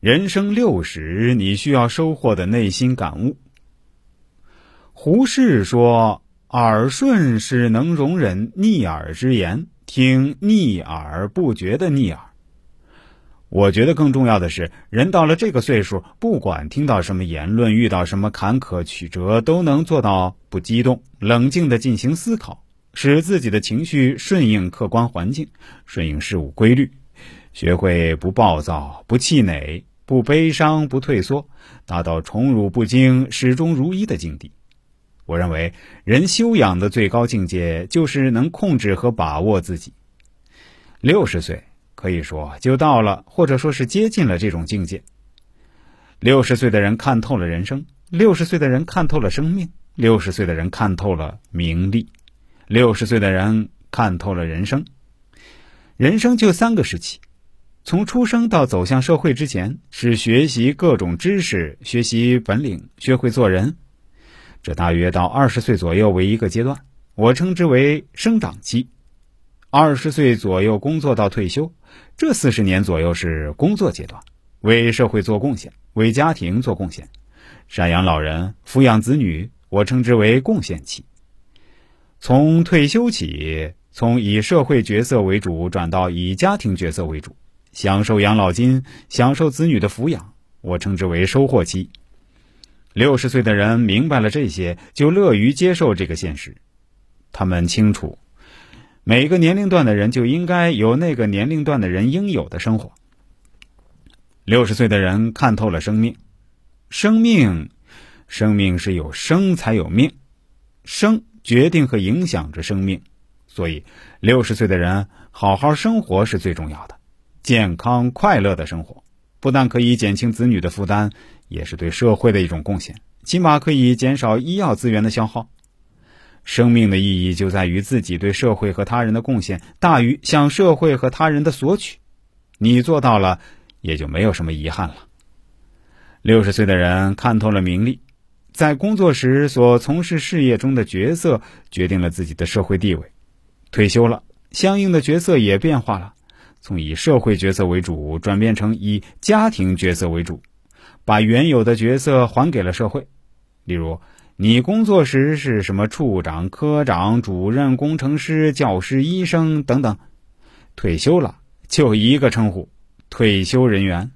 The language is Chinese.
人生六十，你需要收获的内心感悟。胡适说：“耳顺是能容忍逆耳之言，听逆耳不觉得逆耳。”我觉得更重要的是，人到了这个岁数，不管听到什么言论，遇到什么坎坷曲折，都能做到不激动、冷静的进行思考，使自己的情绪顺应客观环境，顺应事物规律，学会不暴躁、不气馁、不悲伤、不退缩，达到宠辱不惊、始终如一的境地。我认为，人修养的最高境界，就是能控制和把握自己。六十岁。可以说，就到了，或者说是接近了这种境界。六十岁的人看透了人生，六十岁的人看透了生命，六十岁的人看透了名利，六十岁的人看透了人生。人生就三个时期：从出生到走向社会之前，是学习各种知识、学习本领、学会做人。这大约到二十岁左右为一个阶段，我称之为生长期。二十岁左右工作到退休，这四十年左右是工作阶段，为社会做贡献，为家庭做贡献，赡养老人，抚养子女，我称之为贡献期。从退休起，从以社会角色为主转到以家庭角色为主，享受养老金，享受子女的抚养，我称之为收获期。六十岁的人明白了这些，就乐于接受这个现实，他们清楚。每个年龄段的人就应该有那个年龄段的人应有的生活。六十岁的人看透了生命，生命，生命是有生才有命，生决定和影响着生命，所以六十岁的人好好生活是最重要的。健康快乐的生活，不但可以减轻子女的负担，也是对社会的一种贡献，起码可以减少医药资源的消耗。生命的意义就在于自己对社会和他人的贡献大于向社会和他人的索取，你做到了，也就没有什么遗憾了。六十岁的人看透了名利，在工作时所从事事业中的角色决定了自己的社会地位，退休了，相应的角色也变化了，从以社会角色为主转变成以家庭角色为主，把原有的角色还给了社会，例如。你工作时是什么处长、科长、主任、工程师、教师、医生等等，退休了就一个称呼：退休人员。